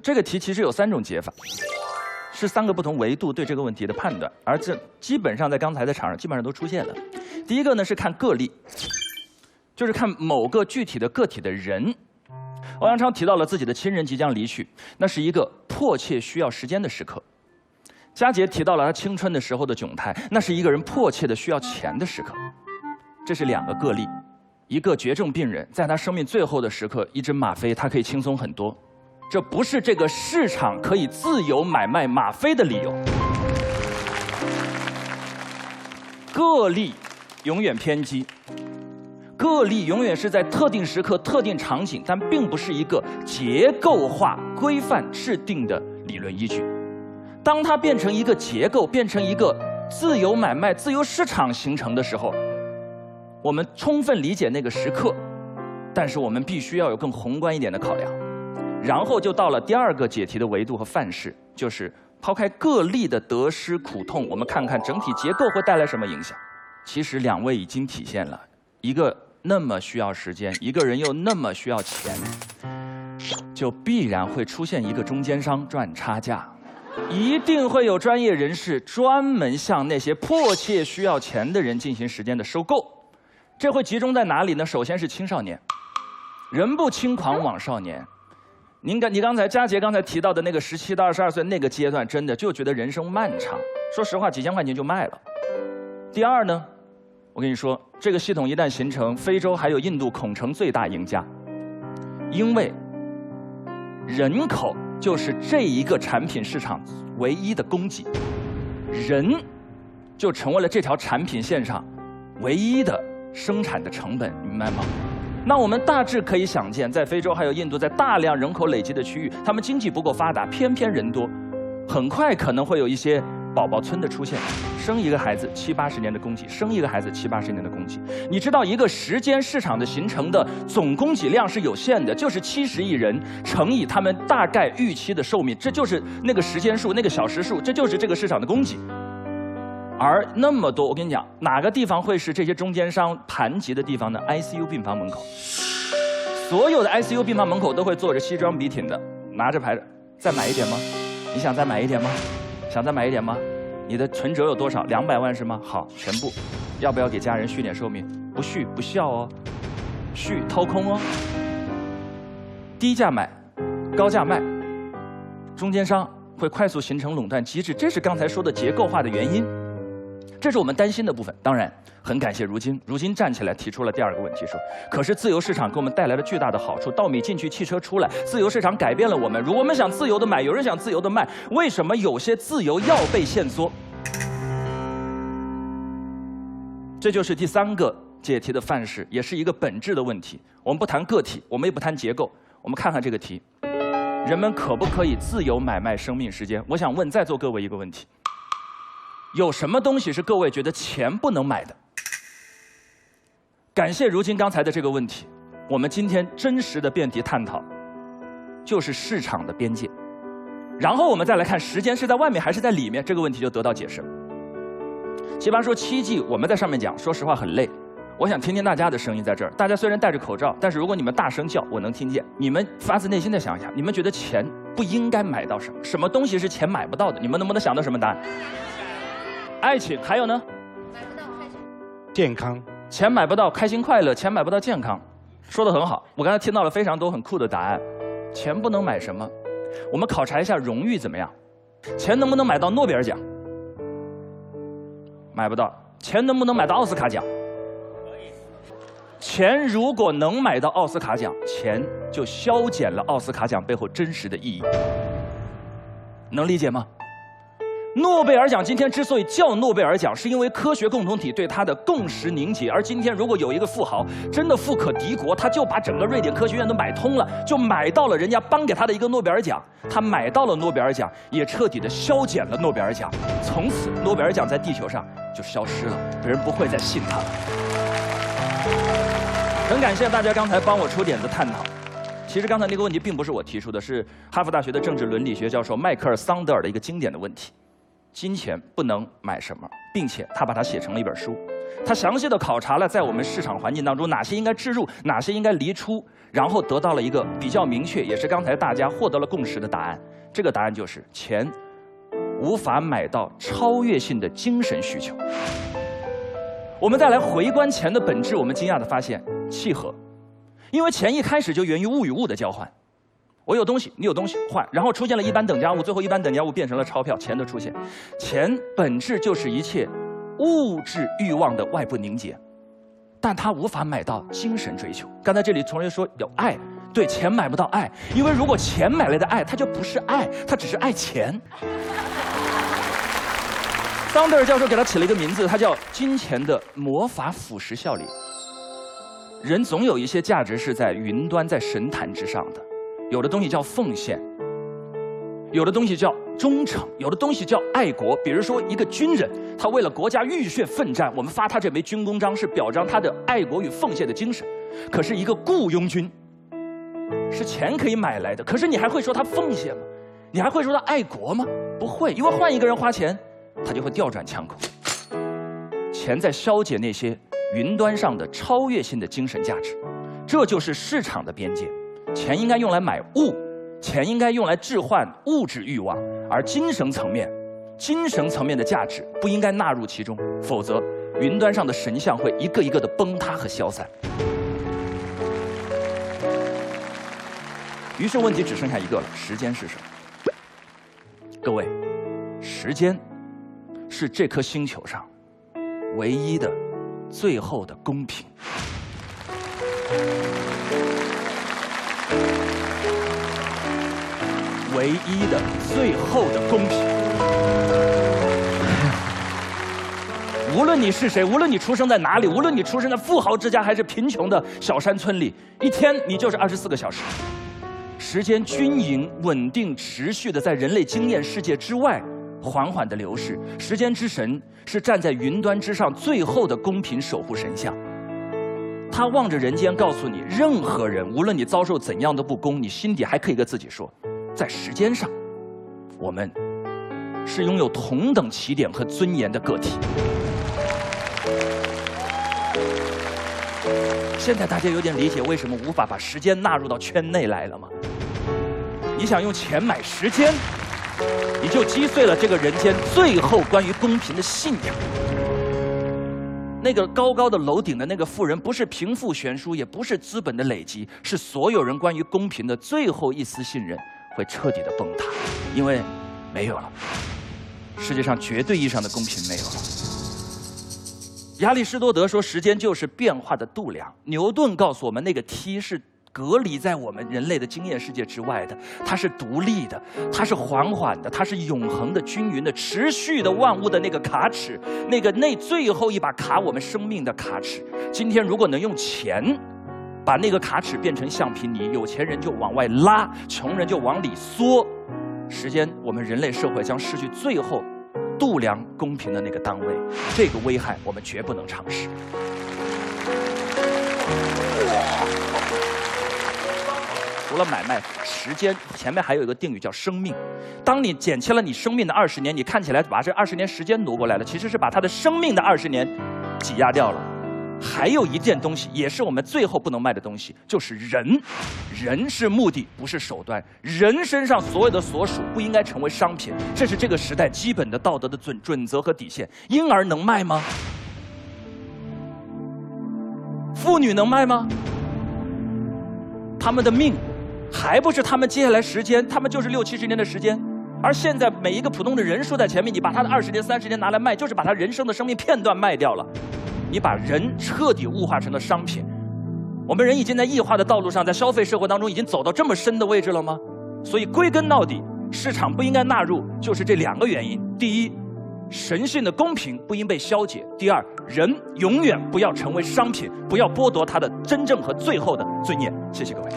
这个题其实有三种解法，是三个不同维度对这个问题的判断，而这基本上在刚才的场上基本上都出现了。第一个呢是看个例，就是看某个具体的个体的人。欧阳超提到了自己的亲人即将离去，那是一个迫切需要时间的时刻。佳杰提到了他青春的时候的窘态，那是一个人迫切的需要钱的时刻。这是两个个例，一个绝症病人在他生命最后的时刻，一针吗啡他可以轻松很多。这不是这个市场可以自由买卖吗啡的理由。个例永远偏激，个例永远是在特定时刻、特定场景，但并不是一个结构化、规范制定的理论依据。当它变成一个结构，变成一个自由买卖、自由市场形成的时候，我们充分理解那个时刻，但是我们必须要有更宏观一点的考量。然后就到了第二个解题的维度和范式，就是抛开个例的得失苦痛，我们看看整体结构会带来什么影响。其实两位已经体现了，一个那么需要时间，一个人又那么需要钱，就必然会出现一个中间商赚差价，一定会有专业人士专门向那些迫切需要钱的人进行时间的收购。这会集中在哪里呢？首先是青少年，人不轻狂枉少年。您刚你刚才佳杰刚才提到的那个十七到二十二岁那个阶段，真的就觉得人生漫长。说实话，几千块钱就卖了。第二呢，我跟你说，这个系统一旦形成，非洲还有印度恐成最大赢家，因为人口就是这一个产品市场唯一的供给，人就成为了这条产品线上唯一的生产的成本，明白吗？那我们大致可以想见，在非洲还有印度，在大量人口累积的区域，他们经济不够发达，偏偏人多，很快可能会有一些宝宝村的出现，生一个孩子七八十年的供给，生一个孩子七八十年的供给。你知道一个时间市场的形成的总供给量是有限的，就是七十亿人乘以他们大概预期的寿命，这就是那个时间数，那个小时数，这就是这个市场的供给。而那么多，我跟你讲，哪个地方会是这些中间商盘踞的地方呢？ICU 病房门口，所有的 ICU 病房门口都会坐着西装笔挺的，拿着牌子，再买一点吗？你想再买一点吗？想再买一点吗？你的存折有多少？两百万是吗？好，全部。要不要给家人续点寿命？不续不孝哦，续掏空哦。低价买，高价卖，中间商会快速形成垄断机制，这是刚才说的结构化的原因。这是我们担心的部分。当然，很感谢如今，如今站起来提出了第二个问题，说：可是自由市场给我们带来了巨大的好处，稻米进去，汽车出来，自由市场改变了我们。如果我们想自由的买，有人想自由的卖，为什么有些自由要被限缩？这就是第三个解题的范式，也是一个本质的问题。我们不谈个体，我们也不谈结构，我们看看这个题：人们可不可以自由买卖生命时间？我想问在座各位一个问题。有什么东西是各位觉得钱不能买的？感谢如今刚才的这个问题，我们今天真实的辩题探讨，就是市场的边界。然后我们再来看时间是在外面还是在里面，这个问题就得到解释了。奇葩说七季我们在上面讲，说实话很累。我想听听大家的声音在这儿。大家虽然戴着口罩，但是如果你们大声叫，我能听见。你们发自内心的想一想，你们觉得钱不应该买到什么？什么东西是钱买不到的？你们能不能想到什么答案？爱情，还有呢？买不到开心，健康。钱买不到开心快乐，钱买不到健康，说的很好。我刚才听到了非常多很酷的答案。钱不能买什么？我们考察一下荣誉怎么样？钱能不能买到诺贝尔奖？买不到。钱能不能买到奥斯卡奖？可以。钱如果能买到奥斯卡奖，钱就消减了奥斯卡奖背后真实的意义。能理解吗？诺贝尔奖今天之所以叫诺贝尔奖，是因为科学共同体对它的共识凝结。而今天，如果有一个富豪真的富可敌国，他就把整个瑞典科学院都买通了，就买到了人家颁给他的一个诺贝尔奖。他买到了诺贝尔奖，也彻底的消减了诺贝尔奖。从此，诺贝尔奖在地球上就消失了，别人不会再信他了。很感谢大家刚才帮我出点子探讨。其实刚才那个问题并不是我提出的，是哈佛大学的政治伦理学教授迈克尔·桑德尔的一个经典的问题。金钱不能买什么，并且他把它写成了一本书。他详细的考察了在我们市场环境当中哪些应该置入，哪些应该离出，然后得到了一个比较明确，也是刚才大家获得了共识的答案。这个答案就是钱无法买到超越性的精神需求。我们再来回观钱的本质，我们惊讶的发现契合，因为钱一开始就源于物与物的交换。我有东西，你有东西，换，然后出现了一般等价物，最后一般等价物变成了钞票，钱的出现。钱本质就是一切物质欲望的外部凝结，但它无法买到精神追求。刚才这里同学说有爱，对，钱买不到爱，因为如果钱买来的爱，它就不是爱，它只是爱钱。桑德尔教授给他起了一个名字，他叫“金钱的魔法腐蚀效力”。人总有一些价值是在云端、在神坛之上的。有的东西叫奉献，有的东西叫忠诚，有的东西叫爱国。比如说，一个军人，他为了国家浴血奋战，我们发他这枚军功章，是表彰他的爱国与奉献的精神。可是，一个雇佣军，是钱可以买来的。可是，你还会说他奉献吗？你还会说他爱国吗？不会，因为换一个人花钱，他就会调转枪口。钱在消解那些云端上的超越性的精神价值，这就是市场的边界。钱应该用来买物，钱应该用来置换物质欲望，而精神层面、精神层面的价值不应该纳入其中，否则云端上的神像会一个一个的崩塌和消散。于是问题只剩下一个了：时间是什么？各位，时间是这颗星球上唯一的、最后的公平。唯一的、最后的公平。无论你是谁，无论你出生在哪里，无论你出生在富豪之家还是贫穷的小山村里，一天你就是二十四个小时。时间均匀、稳定、持续的在人类经验世界之外缓缓的流逝。时间之神是站在云端之上最后的公平守护神像。他望着人间，告诉你：任何人，无论你遭受怎样的不公，你心底还可以跟自己说。在时间上，我们是拥有同等起点和尊严的个体。现在大家有点理解为什么无法把时间纳入到圈内来了吗？你想用钱买时间，你就击碎了这个人间最后关于公平的信仰。那个高高的楼顶的那个富人，不是贫富悬殊，也不是资本的累积，是所有人关于公平的最后一丝信任。会彻底的崩塌，因为没有了。世界上绝对意义上的公平没有了。亚里士多德说，时间就是变化的度量。牛顿告诉我们，那个梯是隔离在我们人类的经验世界之外的，它是独立的，它是缓缓的，它是永恒的、均匀的、持续的万物的那个卡尺，那个那最后一把卡我们生命的卡尺。今天如果能用钱。把那个卡尺变成橡皮泥，有钱人就往外拉，穷人就往里缩。时间，我们人类社会将失去最后度量公平的那个单位，这个危害我们绝不能尝试。除了买卖时间，前面还有一个定语叫生命。当你减轻了你生命的二十年，你看起来把这二十年时间挪过来了，其实是把他的生命的二十年挤压掉了。还有一件东西，也是我们最后不能卖的东西，就是人。人是目的，不是手段。人身上所有的所属不应该成为商品，这是这个时代基本的道德的准准则和底线。婴儿能卖吗？妇女能卖吗？他们的命，还不是他们接下来时间？他们就是六七十年的时间。而现在每一个普通的人数在前面，你把他的二十年、三十年拿来卖，就是把他人生的生命片段卖掉了。你把人彻底物化成了商品，我们人已经在异化的道路上，在消费社会当中已经走到这么深的位置了吗？所以归根到底，市场不应该纳入，就是这两个原因：第一，神性的公平不应被消解；第二，人永远不要成为商品，不要剥夺他的真正和最后的尊严。谢谢各位。